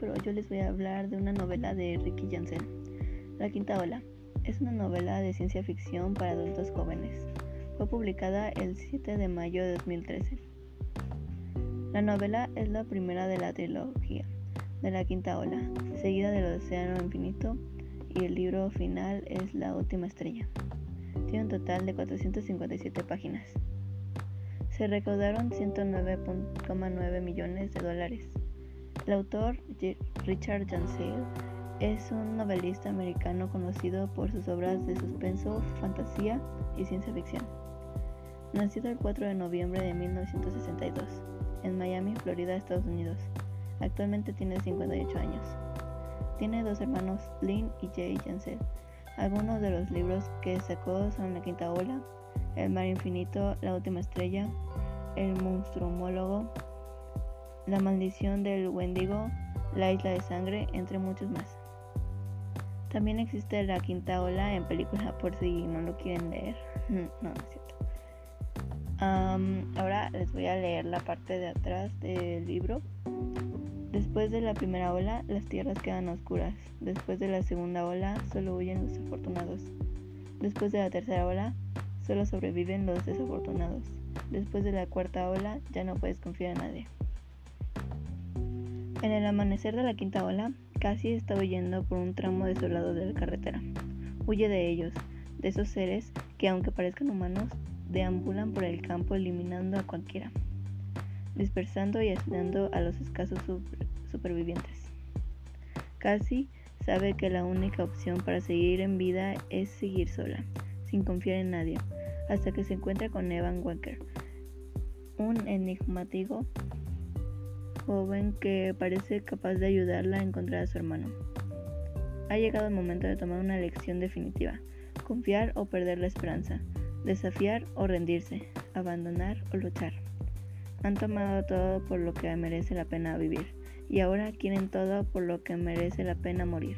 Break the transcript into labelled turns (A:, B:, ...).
A: pero yo les voy a hablar de una novela de Ricky Jansen. La Quinta Ola es una novela de ciencia ficción para adultos jóvenes. Fue publicada el 7 de mayo de 2013. La novela es la primera de la trilogía de La Quinta Ola, seguida del Océano Infinito y el libro final es La Última Estrella. Tiene un total de 457 páginas. Se recaudaron 109.9 millones de dólares. El autor Richard Jansale es un novelista americano conocido por sus obras de suspenso, fantasía y ciencia ficción. Nacido el 4 de noviembre de 1962 en Miami, Florida, Estados Unidos. Actualmente tiene 58 años. Tiene dos hermanos, Lynn y Jay Jansel. Algunos de los libros que sacó son La Quinta Ola, El Mar Infinito, La Última Estrella, El Monstruomólogo, La Maldición del Wendigo, La Isla de Sangre, entre muchos más. También existe La Quinta Ola en película por si no lo quieren leer. no, no es cierto. ahora les voy a leer la parte de atrás del libro. Después de la primera ola, las tierras quedan oscuras. Después de la segunda ola, solo huyen los afortunados. Después de la tercera ola, solo sobreviven los desafortunados. Después de la cuarta ola, ya no puedes confiar en nadie. En el amanecer de la quinta ola, Cassie está huyendo por un tramo desolado de la carretera. Huye de ellos, de esos seres que, aunque parezcan humanos, deambulan por el campo eliminando a cualquiera dispersando y asesinando a los escasos supervivientes. Cassie sabe que la única opción para seguir en vida es seguir sola, sin confiar en nadie, hasta que se encuentra con Evan Walker, un enigmático joven que parece capaz de ayudarla a encontrar a su hermano. Ha llegado el momento de tomar una elección definitiva, confiar o perder la esperanza, desafiar o rendirse, abandonar o luchar. Han tomado todo por lo que merece la pena vivir y ahora quieren todo por lo que merece la pena morir.